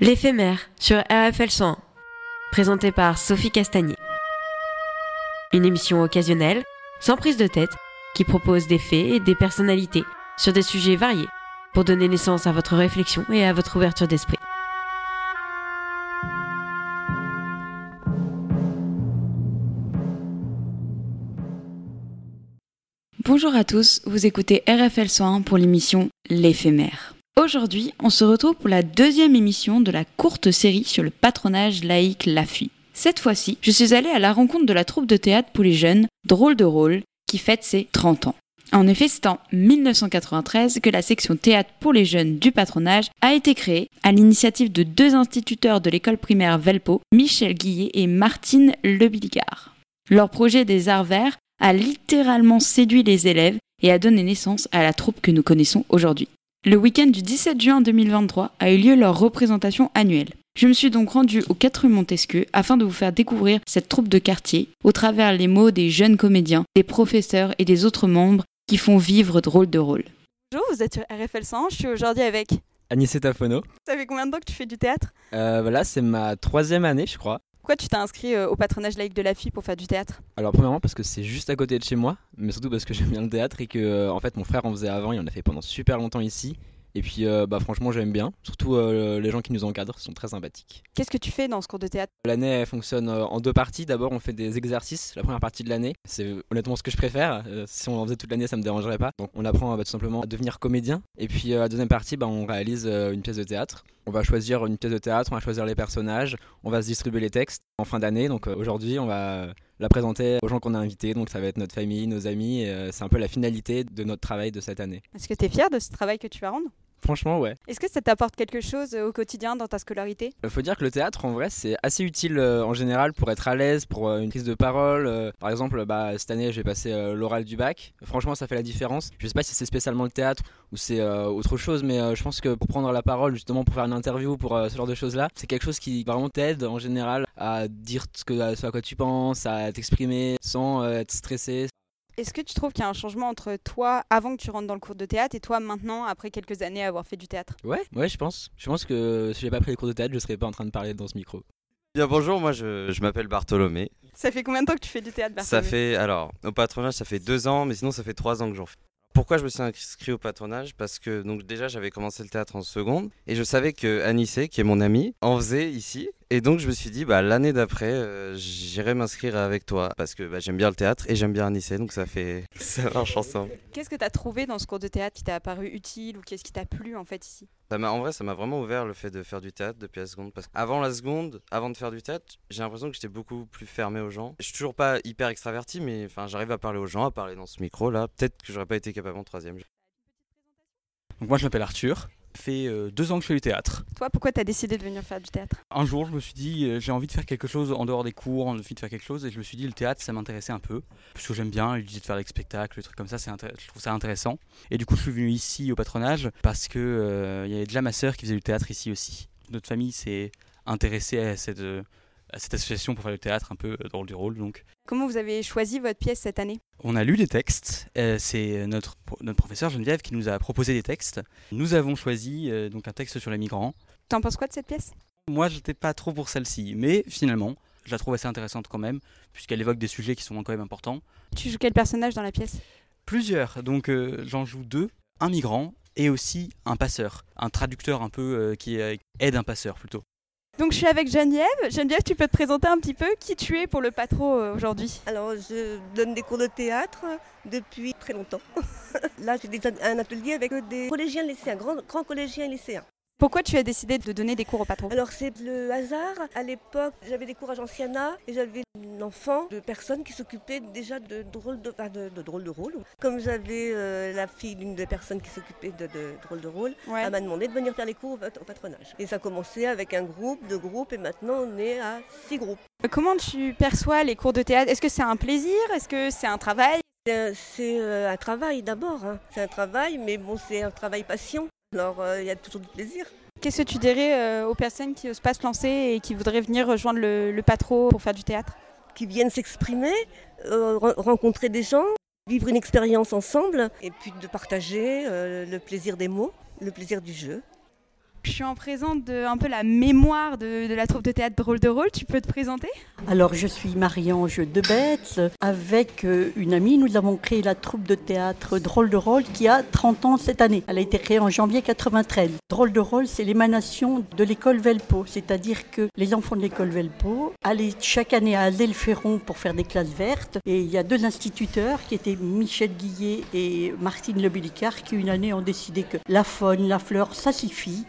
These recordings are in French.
L'éphémère sur RFL 101, présenté par Sophie Castagnier. Une émission occasionnelle, sans prise de tête, qui propose des faits et des personnalités sur des sujets variés pour donner naissance à votre réflexion et à votre ouverture d'esprit. Bonjour à tous, vous écoutez RFL 101 pour l'émission L'éphémère. Aujourd'hui, on se retrouve pour la deuxième émission de la courte série sur le patronage laïque LAFI. Cette fois-ci, je suis allée à la rencontre de la troupe de théâtre pour les jeunes, Drôle de rôle, qui fête ses 30 ans. En effet, c'est en 1993 que la section théâtre pour les jeunes du patronage a été créée à l'initiative de deux instituteurs de l'école primaire Velpo, Michel Guillet et Martine Lebilgard. Leur projet des arts verts a littéralement séduit les élèves et a donné naissance à la troupe que nous connaissons aujourd'hui. Le week-end du 17 juin 2023 a eu lieu leur représentation annuelle. Je me suis donc rendue au 4 rue Montesquieu afin de vous faire découvrir cette troupe de quartier au travers les mots des jeunes comédiens, des professeurs et des autres membres qui font vivre drôle de rôle. Bonjour, vous êtes sur RFL 100, je suis aujourd'hui avec... Agnès Tafono. Ça fait combien de temps que tu fais du théâtre? Euh, bah Là, c'est ma troisième année, je crois. Pourquoi tu t'es inscrit euh, au patronage laïque de la FI pour faire du théâtre? Alors premièrement parce que c'est juste à côté de chez moi, mais surtout parce que j'aime bien le théâtre et que euh, en fait mon frère en faisait avant, il en a fait pendant super longtemps ici et puis euh, bah, franchement j'aime bien, surtout les gens qui nous encadrent sont très sympathiques. Qu'est-ce que tu fais dans ce cours de théâtre? L'année elle fonctionne en deux parties. D'abord on fait des exercices, la première partie de l'année, c'est honnêtement ce que je préfère. si on en faisait toute l'année ça me dérangerait pas. Donc on apprend bah, tout simplement à devenir comédien. Et puis la deuxième partie bah, on réalise une pièce de théâtre. On va choisir une pièce de théâtre, on va choisir les personnages, on va se distribuer les textes en fin d'année. Donc aujourd'hui on va la présenter aux gens qu'on a invités. Donc ça va être notre famille, nos amis. c'est un peu la finalité de notre travail de cette année. Est-ce que tu es fier de ce travail que tu vas rendre? Franchement, ouais. Est-ce que ça t'apporte quelque chose euh, au quotidien dans ta scolarité? Il faut dire que le théâtre, en vrai, c'est assez utile euh, en général pour être à l'aise, pour euh, une prise de parole. par exemple, bah, cette année, j'ai passé l'oral du bac. Franchement, ça fait la différence. Je sais pas si c'est spécialement le théâtre ou c'est autre chose, mais je pense que pour prendre la parole, justement, pour faire une interview, pour ce genre de choses-là, c'est quelque chose qui vraiment t'aide en général à dire ce, que, ce à quoi tu penses, à t'exprimer sans être stressé. Est-ce que tu trouves qu'il y a un changement entre toi avant que tu rentres dans le cours de théâtre et toi maintenant après quelques années avoir fait du théâtre? Ouais, ouais, je pense. Je pense que si j'ai pas pris les cours de théâtre, je serais pas en train de parler dans ce micro. Bien bonjour, moi je, je m'appelle Bartholomé. Ça fait combien de temps que tu fais du théâtre Bartholomé? Ça fait alors au patronage ça fait deux ans, mais sinon ça fait trois ans que j'en fais. Pourquoi je me suis inscrit au patronage? Parce que donc déjà j'avais commencé le théâtre en seconde et je savais que Anissé, qui est mon ami, en faisait ici. Et donc je me suis dit bah l'année d'après euh, j'irai m'inscrire avec toi parce que bah, j'aime bien le théâtre et j'aime bien Anissé donc ça fait ça marche ensemble. Qu'est-ce que tu as trouvé dans ce cours de théâtre qui t'a apparu utile ou qu'est-ce qui t'a plu en fait ici? En vrai, ça m'a vraiment ouvert le fait de faire du théâtre depuis la seconde. Parce qu'avant la seconde, avant de faire du théâtre, j'ai l'impression que j'étais beaucoup plus fermé aux gens. Je suis toujours pas hyper extraverti, mais enfin, j'arrive à parler aux gens, à parler dans ce micro là. Peut-être que j'aurais pas été capable en troisième. Donc moi, je m'appelle Arthur fait euh, deux ans que je fais du théâtre. Toi, pourquoi tu as décidé de venir faire du théâtre? Un jour, je me suis dit, euh, j'ai envie de faire quelque chose en dehors des cours, envie de faire quelque chose, et je me suis dit, le théâtre, ça m'intéressait un peu, puisque j'aime bien l'idée de faire des spectacles, des trucs comme ça, je trouve ça intéressant. Et du coup, je suis venu ici au patronage parce que euh, y avait déjà ma sœur qui faisait du théâtre ici aussi. Notre famille s'est intéressée à cette à cette association pour faire le théâtre un peu dans du rôle. Donc. Comment vous avez choisi votre pièce cette année? On a lu des textes. Euh, c'est notre, notre professeur Geneviève qui nous a proposé des textes. Nous avons choisi euh, donc un texte sur les migrants. T'en penses quoi de cette pièce? Moi, j'étais pas trop pour celle-ci, mais finalement, je la trouve assez intéressante quand même, puisqu'elle évoque des sujets qui sont quand même importants. Tu joues quel personnage dans la pièce? Plusieurs. Donc euh, j'en joue deux. Un migrant et aussi un passeur, un traducteur un peu qui aide un passeur plutôt. Donc je suis avec Geneviève. Geneviève, tu peux te présenter un petit peu qui tu es pour le patro euh, aujourd'hui? Alors je donne des cours de théâtre depuis très longtemps. Là j'ai un atelier avec des collégiens lycéens, grands, grands collégiens lycéens. Pourquoi tu as décidé de donner des cours au patron Alors c'est le hasard. À l'époque, j'avais des cours à Gentiana et j'avais un enfant de personnes qui s'occupaient déjà de drôles de, de, drôles de rôle. Comme j'avais euh, la fille d'une des personnes qui s'occupait de, drôles de rôle, elle m'a demandé de venir faire les cours au, patronage. Et ça a commencé avec un groupe, deux groupes et maintenant on est à six groupes. Comment tu perçois les cours de théâtre? Est-ce que c'est un plaisir? Est-ce que c'est un travail? C'est euh, un travail d'abord, hein. c'est un travail, mais bon, c'est un travail passion. Alors euh, il y a toujours du plaisir. Qu'est-ce que tu dirais euh, aux personnes qui osent pas se lancer et qui voudraient venir rejoindre le, le patro pour faire du théâtre? Qui viennent s'exprimer, euh, rencontrer des gens, vivre une expérience ensemble et puis de partager le plaisir des mots, le plaisir du jeu. Je suis en présence de un peu la mémoire de, de la troupe de théâtre Drôle de rôle. Tu peux te présenter? Alors, je suis Marie-Ange Debetz. Avec euh, une amie, nous avons créé la troupe de théâtre Drôle de rôle qui a 30 ans cette année. Elle a été créée en janvier 93. Drôle de rôle, c'est l'émanation de l'école Velpo, c'est-à-dire que les enfants de l'école Velpo allaient chaque année à Azel-Ferron pour faire des classes vertes. Et il y a deux instituteurs qui étaient Michel Guillet et Martine Lebillicard qui une année ont décidé que la faune, la fleur, ça suffit.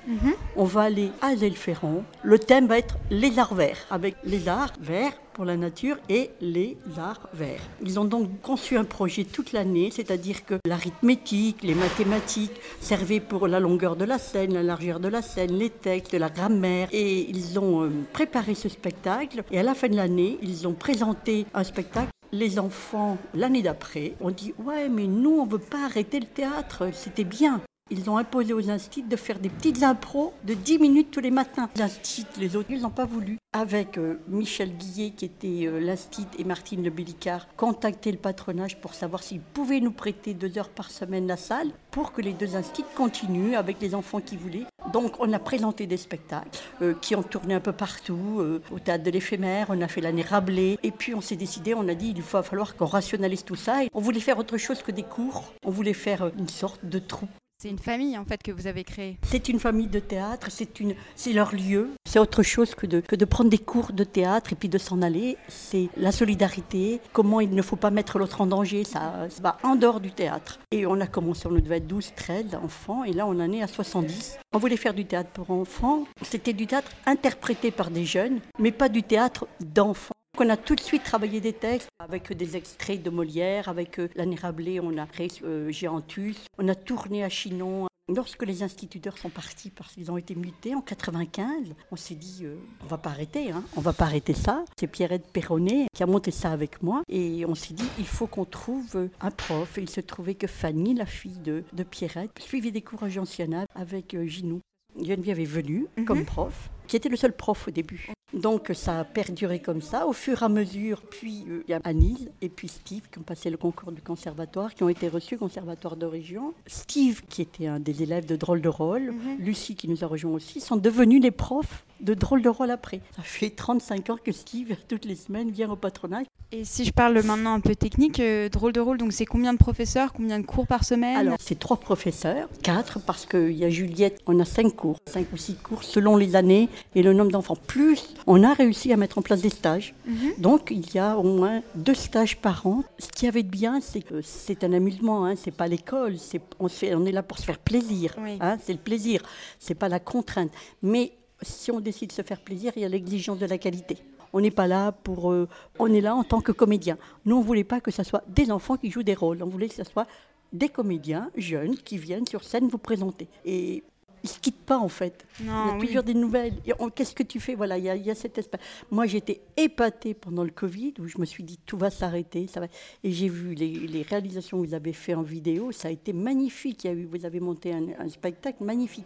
On va aller à Azel-Ferron. Le thème va être les arts verts, avec les arts verts pour la nature et les arts verts. Ils ont donc conçu un projet toute l'année, c'est-à-dire que l'arithmétique, les mathématiques servaient pour la longueur de la scène, la largeur de la scène, les textes, la grammaire. Et ils ont euh, préparé ce spectacle. Et à la fin de l'année, ils ont présenté un spectacle les enfants, l'année d'après, ont dit Ouais, mais nous, on ne veut pas arrêter le théâtre, c'était bien. Ils ont imposé aux instituts de faire des petites impros de 10 minutes tous les matins. L'instit, les autres, ils n'ont pas voulu. Avec euh, Michel Guillet, qui était euh, l'instit, et Martine Le Bellicard, contacter le patronage pour savoir s'ils pouvaient nous prêter deux heures par semaine la salle pour que les deux instituts continuent avec les enfants qui voulaient. Donc, on a présenté des spectacles euh, qui ont tourné un peu partout, euh, au théâtre de l'éphémère, on a fait l'année Rabelais, et puis on s'est décidé, on a dit, il va falloir qu'on rationalise tout ça. Et on voulait faire autre chose que des cours, on voulait faire une sorte de troupe. C'est une famille en fait que vous avez créée. C'est une famille de théâtre, c'est leur lieu. C'est autre chose que de, que de prendre des cours de théâtre et puis de s'en aller. C'est la solidarité, comment il ne faut pas mettre l'autre en danger, ça, ça va en dehors du théâtre. Et on a commencé, on devait être 12, 13 enfants, et là on en est à 70. On voulait faire du théâtre pour enfants. C'était du théâtre interprété par des jeunes, mais pas du théâtre d'enfants. On a tout de suite travaillé des textes avec des extraits de Molière, avec euh, l'année on a créé euh, Géantus, on a tourné à Chinon. Lorsque les instituteurs sont partis parce qu'ils ont été mutés en 95, on s'est dit euh, on va pas arrêter, hein, on va pas arrêter ça. C'est Pierrette Perronnet qui a monté ça avec moi et on s'est dit il faut qu'on trouve euh, un prof. Et il se trouvait que Fanny, la fille de, de Pierrette, suivait des cours à Gentiana avec euh, Ginou. Geneviève est venue comme prof, qui était le seul prof au début. Donc ça a perduré comme ça. Au fur et à mesure, puis euh, il y a Anise et puis Steve qui ont passé le concours du conservatoire, qui ont été reçus au conservatoire de région. Steve, qui était un des élèves de Drôle de rôle, Lucie qui nous a rejoint aussi, sont devenus les profs de Drôle de rôle après. Ça fait 35 ans que Steve, toutes les semaines, vient au patronage. Et si je parle maintenant un peu technique, euh, drôle de rôle, donc c'est combien de professeurs, combien de cours par semaine? Alors, c'est trois professeurs, quatre, parce qu'il y a Juliette, on a cinq cours, cinq ou six cours selon les années et le nombre d'enfants. Plus, on a réussi à mettre en place des stages. Donc, il y a au moins deux stages par an. Ce qui avait de bien, c'est que c'est un amusement, hein, c'est pas l'école, c'est, on, est là pour se faire plaisir. Oui. hein, c'est le plaisir, c'est pas la contrainte. Mais si on décide de se faire plaisir, il y a l'exigence de la qualité. On n'est pas là pour. euh, on est là en tant que comédien. Nous, on voulait pas que ce soit des enfants qui jouent des rôles. On voulait que ce soit des comédiens jeunes qui viennent sur scène vous présenter. Et ils se quittent pas en fait. il y a oui. toujours des nouvelles. Qu'est-ce que tu fais? Voilà, il y a, il y a cet espace. Moi, j'étais épatée pendant le Covid où je me suis dit tout va s'arrêter, ça va. Et j'ai vu les, les réalisations que vous avez fait en vidéo, ça a été magnifique. Il y a eu, vous avez monté un, un spectacle magnifique.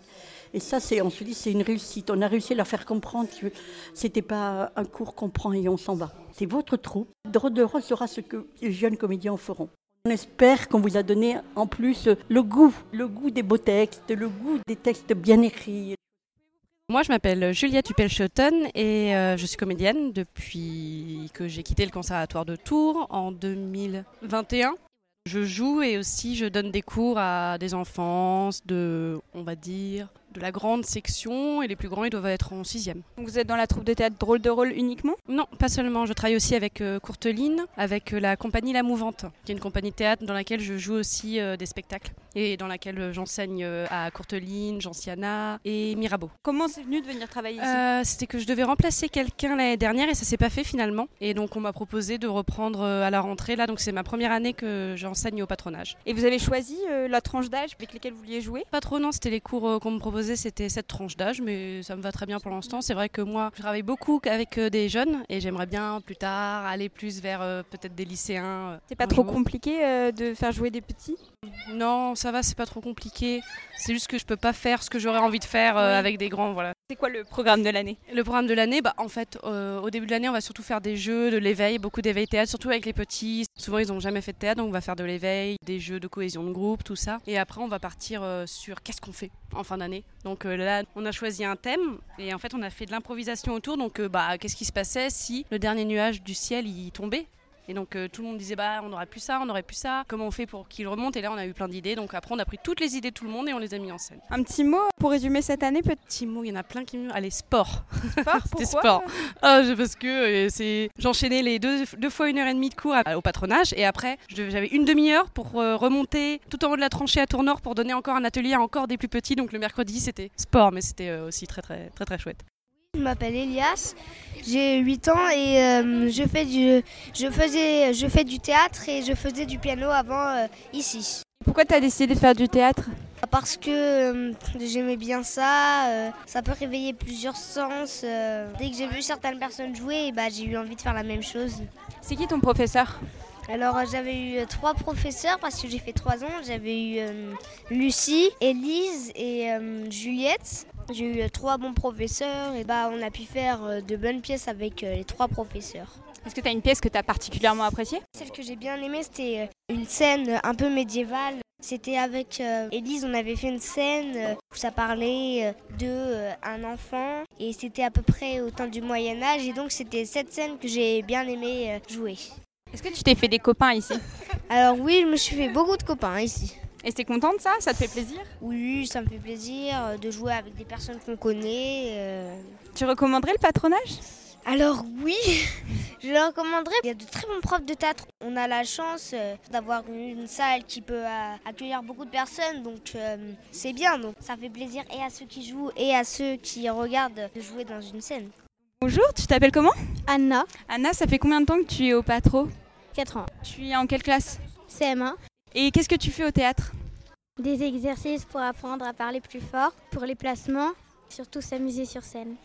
Et ça, c'est, on se dit, c'est une réussite. On a réussi à leur faire comprendre que c'était pas un cours qu'on prend et on s'en va. C'est votre troupe. Drôle de rôle sera ce que les jeunes comédiens en feront. On espère qu'on vous a donné en plus le goût, le goût des beaux textes, le goût des textes bien écrits. Moi, je m'appelle Juliette Huppel-Schotten et euh, je suis comédienne depuis que j'ai quitté le conservatoire de Tours en 2021. Je joue et aussi je donne des cours à des enfants de, on va dire, de la grande section et les plus grands, ils doivent être en sixième. Vous êtes dans la troupe de théâtre drôle de rôle uniquement? Non, pas seulement. Je travaille aussi avec euh, Courteline, avec euh, la compagnie La Mouvante, qui est une compagnie de théâtre dans laquelle je joue aussi euh, des spectacles et dans laquelle j'enseigne à Courteline, Gentiana et Mirabeau. Comment c'est venu de venir travailler ici? C'était que je devais remplacer quelqu'un l'année dernière et ça s'est pas fait finalement. Et donc on m'a proposé de reprendre à la rentrée là. Donc c'est ma première année que j'enseigne au patronage. Et vous avez choisi la tranche d'âge avec lesquels vous vouliez jouer? Pas trop non, c'était les cours qu'on me proposait, c'était cette tranche d'âge, mais ça me va très bien pour l'instant. C'est vrai que moi, je travaille beaucoup avec euh, des jeunes et j'aimerais bien plus tard aller plus vers euh, peut-être des lycéens. euh, C'est pas trop jour. compliqué de faire jouer des petits? Non, ça va, c'est pas trop compliqué. C'est juste que je peux pas faire ce que j'aurais envie de faire Oui. avec des grands, voilà. C'est quoi le programme de l'année? Le programme de l'année, bah, en fait, euh, au début de l'année, on va surtout faire des jeux, de l'éveil, beaucoup d'éveil théâtre, surtout avec les petits. Souvent, ils n'ont jamais fait de théâtre, donc on va faire de l'éveil, des jeux de cohésion de groupe, tout ça. Et après, on va partir euh, sur qu'est-ce qu'on fait en fin d'année. Donc euh, là, on a choisi un thème et en fait, on a fait de l'improvisation autour. Donc, bah, qu'est-ce qui se passait si le dernier nuage du ciel y tombait? Et donc euh, tout le monde disait bah on aurait pu ça, on aurait pu ça, comment on fait pour qu'il remonte? Et là on a eu plein d'idées, donc après on a pris toutes les idées de tout le monde et on les a mis en scène. Un petit mot pour résumer cette année peut-être? Petit mot, il y en a plein qui me... Allez, sport Sport C'était pourquoi sport. Ah, je- parce que euh, c'est j'enchaînais les deux, deux fois une heure et demie de cours à- au patronage et après j'avais une demi-heure pour euh, remonter tout en haut de la tranchée à Tournord pour donner encore un atelier à encore des plus petits. Donc le mercredi c'était sport, mais c'était euh, aussi très très très très chouette. Je m'appelle Elias, j'ai 8 ans et euh, je, fais du, je, faisais, je fais du théâtre et je faisais du piano avant euh, ici. Pourquoi tu as décidé de faire du théâtre? Parce que euh, j'aimais bien ça, euh, ça peut réveiller plusieurs sens. euh. Dès que j'ai vu certaines personnes jouer, bah, j'ai eu envie de faire la même chose. C'est qui ton professeur? Alors j'avais eu trois professeurs parce que j'ai fait trois ans. J'avais eu Lucie, Élise et Juliette. J'ai eu euh, trois bons professeurs et bah, on a pu faire euh, de bonnes pièces avec euh, les trois professeurs. Est-ce que tu as une pièce que tu as particulièrement appréciée? Celle que j'ai bien aimée, c'était une scène un peu médiévale. C'était avec Élise, on avait fait une scène où ça parlait de un enfant et c'était à peu près au temps du Moyen Âge et donc c'était cette scène que j'ai bien aimé jouer. Est-ce que tu t'es fait des copains ici? Alors oui, je me suis fait beaucoup de copains ici. Et t'es contente de ça? Ça te fait plaisir? Oui, ça me fait plaisir euh, de jouer avec des personnes qu'on connaît. euh. Tu recommanderais le patronage? Alors oui, je le recommanderais. Il y a de très bons profs de théâtre. On a la chance euh, d'avoir une salle qui peut accueillir beaucoup de personnes, donc euh, c'est bien. Donc ça fait plaisir et à ceux qui jouent et à ceux qui regardent de jouer dans une scène. Bonjour, tu t'appelles comment? Anna, Anna, ça fait combien de temps que tu es au patro? 4 ans. Tu es en quelle classe? CM1. Et qu'est-ce que tu fais au théâtre Des exercices pour apprendre à parler plus fort, pour les placements, surtout s'amuser sur scène.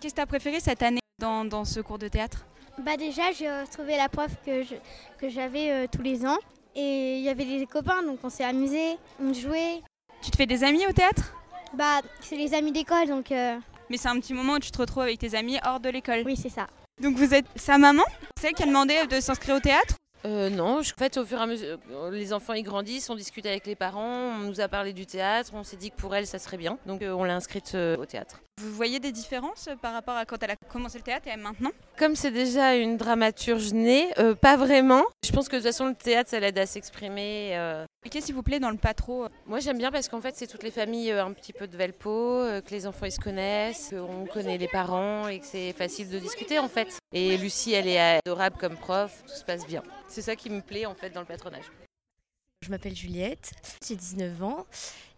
Qu'est-ce que tu as préféré cette année dans, dans ce cours de théâtre Bah déjà, j'ai retrouvé la prof que je- que j'avais euh, tous les ans. Et il y avait des copains, donc on s'est amusés, on jouait. Tu te fais des amis au théâtre Bah, c'est les amis d'école, donc euh, Mais c'est un petit moment où tu te retrouves avec tes amis hors de l'école. oui, c'est ça. Donc vous êtes sa maman C'est elle qui a demandé de s'inscrire au théâtre Euh, non, je- en fait, au fur et à mesure, euh, les enfants ils grandissent, on discute avec les parents, on nous a parlé du théâtre, on s'est dit que pour elle ça serait bien, donc euh, on l'a inscrite euh, au théâtre. Vous voyez des différences par rapport à quand elle a commencé le théâtre et maintenant? Comme c'est déjà une dramaturge née, pas vraiment. Je pense que de toute façon le théâtre ça l'aide à s'exprimer. Euh. Qu'est-ce s'il vous plaît dans le patro Moi j'aime bien parce qu'en fait c'est toutes les familles euh, un petit peu de Velpo, euh, que les enfants ils se connaissent, qu'on connaît les parents et que c'est facile de discuter en fait. Et Lucie elle est adorable comme prof, tout se passe bien. C'est ça qui me plaît en fait dans le patronage. Je m'appelle Juliette, j'ai 19 ans.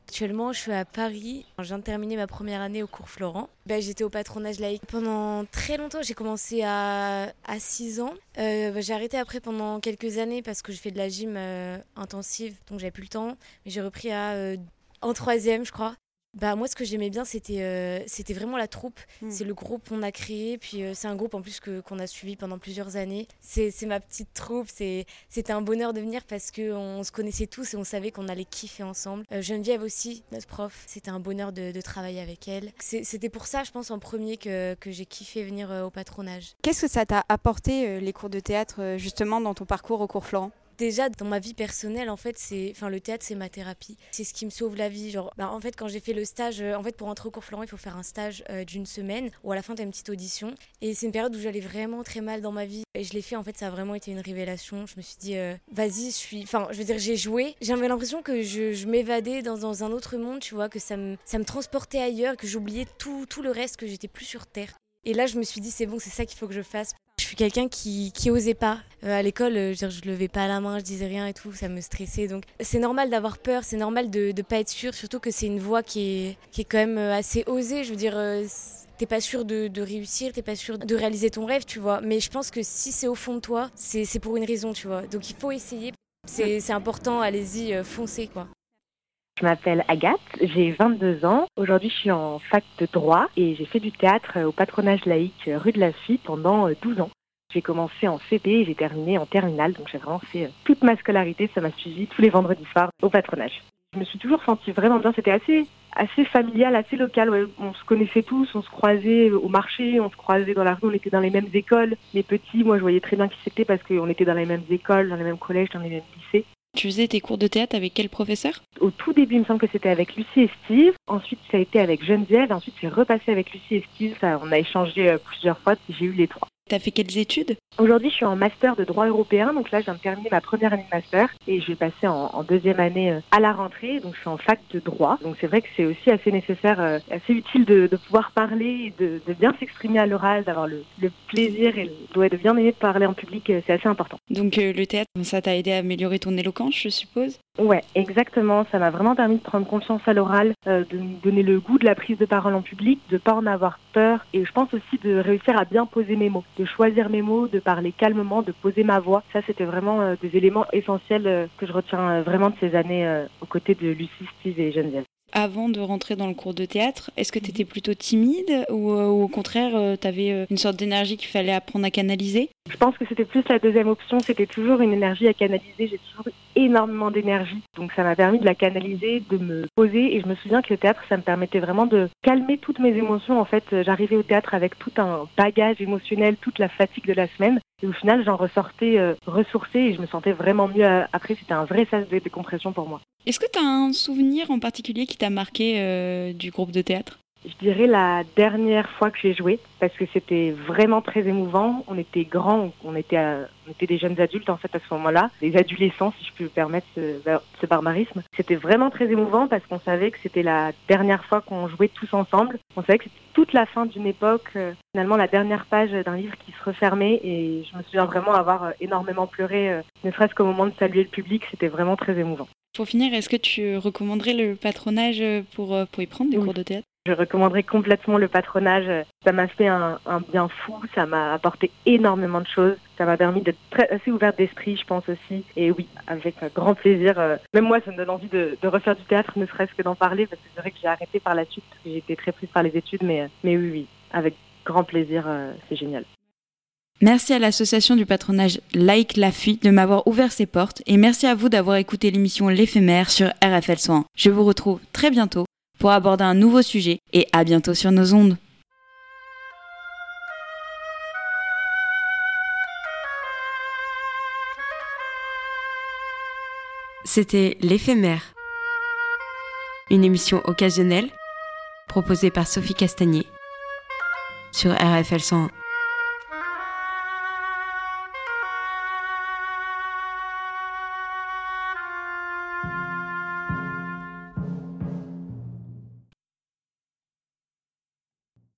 Actuellement, je suis à Paris. Je viens de terminer ma première année au cours Florent. Ben, J'étais au patronage laïque pendant très longtemps. J'ai commencé à, à 6 ans. Euh, j'ai arrêté après pendant quelques années parce que je fais de la gym euh, intensive, donc j'avais plus le temps. J'ai repris à, euh, en troisième, je crois. Bah, moi, ce que j'aimais bien, c'était euh, c'était vraiment la troupe. Hmm. C'est le groupe qu'on a créé. Puis euh, c'est un groupe en plus que- qu'on a suivi pendant plusieurs années. C'est c'est ma petite troupe. C'est c'était un bonheur de venir parce qu'on se connaissait tous et on savait qu'on allait kiffer ensemble. Euh, Geneviève aussi, notre prof, c'était un bonheur de, de travailler avec elle. C'était pour ça, je pense, en premier que, que j'ai kiffé venir au patronage. Qu'est-ce que ça t'a apporté les cours de théâtre justement dans ton parcours au cours Florent? Déjà, dans ma vie personnelle, en fait, c'est, enfin, le théâtre, c'est ma thérapie. C'est ce qui me sauve la vie. Genre, bah, en fait, quand j'ai fait le stage, euh, en fait, pour entrer au cours Florent, il faut faire un stage euh, d'une semaine où à la fin, tu as une petite audition. Et c'est une période où j'allais vraiment très mal dans ma vie. Et je l'ai fait, en fait, ça a vraiment été une révélation. Je me suis dit, euh, vas-y, je suis. Enfin, je veux dire, j'ai joué. J'avais l'impression que je, m'évadais dans, dans un autre monde, tu vois, que ça me, ça me transportait ailleurs, que j'oubliais tout, tout le reste, que j'étais plus sur Terre. Et là, je me suis dit, c'est bon, c'est ça qu'il faut que je fasse. Quelqu'un qui, qui osait pas. Euh, à l'école, euh, je, je levais pas la main, je disais rien et tout, ça me stressait. Donc c'est normal d'avoir peur, c'est normal de ne pas être sûr, surtout que c'est une voie qui est, qui est quand même euh, assez osée. Je veux dire, euh, t'es pas sûr de, de réussir, t'es pas sûr de réaliser ton rêve, tu vois. Mais je pense que si c'est au fond de toi, c'est pour une raison, tu vois. Donc il faut essayer. C'est important, allez-y, foncez, quoi. Je m'appelle Agathe, j'ai 22 ans. Aujourd'hui, je suis en fac de droit et j'ai fait du théâtre au patronage laïque rue de la Suite pendant euh, 12 ans. J'ai commencé en CP et j'ai terminé en terminale, donc j'ai vraiment fait euh, toute ma scolarité, ça m'a suivi tous les vendredis soirs au patronage. Je me suis toujours sentie vraiment bien. C'était assez assez familial, assez local. On se connaissait tous, on se croisait au marché, on se croisait dans la rue, on était dans les mêmes écoles. Les petits, moi je voyais très bien qui c'était parce qu'on était dans les mêmes écoles, dans les mêmes collèges, dans les mêmes lycées. Tu faisais tes cours de théâtre avec quel professeur? Au tout début, il me semble que c'était avec Lucie et Steve. Ensuite, ça a été avec Geneviève. Ensuite, c'est repassé avec Lucie et Steve. Ça, on a échangé euh, plusieurs fois. J'ai eu les trois. T'as fait quelles études? Aujourd'hui, je suis en master de droit européen. Donc là, je viens de terminer ma première année de master et je vais passer en, deuxième année euh, à la rentrée. Donc je suis en fac de droit. Donc c'est vrai que c'est aussi assez nécessaire, euh, assez utile de, pouvoir parler, de, de bien s'exprimer à l'oral, d'avoir le, plaisir et le, de bien aimer parler en public. Euh, c'est assez important. Donc le théâtre, ça t'a aidé à améliorer ton éloquence, je suppose? Ouais, exactement. Ça m'a vraiment permis de prendre confiance à l'oral, de me donner le goût de la prise de parole en public, de pas en avoir peur et je pense aussi de réussir à bien poser mes mots, de choisir mes mots, de parler calmement, de poser ma voix. Ça, c'était vraiment euh, des éléments essentiels euh, que je retiens euh, vraiment de ces années aux côtés de Lucie, Steve et Geneviève avant de rentrer dans le cours de théâtre Est-ce que tu étais plutôt timide ou, au contraire, tu avais une sorte d'énergie qu'il fallait apprendre à canaliser? Je pense que c'était plus la deuxième option, c'était toujours une énergie à canaliser. J'ai toujours énormément d'énergie, donc ça m'a permis de la canaliser, de me poser et je me souviens que le théâtre, ça me permettait vraiment de calmer toutes mes émotions. En fait, j'arrivais au théâtre avec tout un bagage émotionnel, toute la fatigue de la semaine et au final, j'en ressortais euh, ressourcée et je me sentais vraiment mieux. Après, c'était un vrai sas de décompression pour moi. Est-ce que tu as un souvenir en particulier qui t'a marqué euh, du groupe de théâtre? Je dirais la dernière fois que j'ai joué parce que c'était vraiment très émouvant. On était grands, on était, euh, était des jeunes adultes en fait à ce moment-là, des adolescents si je peux me permettre ce, barbarisme. C'était vraiment très émouvant parce qu'on savait que c'était la dernière fois qu'on jouait tous ensemble. On savait que c'était toute la fin d'une époque, euh, finalement la dernière page d'un livre qui se refermait et je me souviens vraiment avoir énormément pleuré, ne serait-ce qu'au moment de saluer le public, c'était vraiment très émouvant. Pour finir, est-ce que tu recommanderais le patronage pour, pour y prendre des cours de théâtre? Je recommanderais complètement le patronage. Ça m'a fait un, bien fou, ça m'a apporté énormément de choses. Ça m'a permis d'être assez ouverte d'esprit, je pense aussi. Et oui, avec grand plaisir. Euh, même moi, ça me donne envie de, refaire du théâtre, ne serait-ce que d'en parler, parce que c'est vrai que j'ai arrêté par la suite, parce que j'étais très prise par les études. Mais, euh, mais oui, oui, avec grand plaisir, euh, c'est génial. Merci à l'association du patronage Like La Fuite de m'avoir ouvert ses portes et merci à vous d'avoir écouté l'émission L'éphémère sur RFL Soin. Je vous retrouve très bientôt pour aborder un nouveau sujet et à bientôt sur nos ondes. C'était L'éphémère, une émission occasionnelle proposée par Sophie Castagnier sur RFL 101.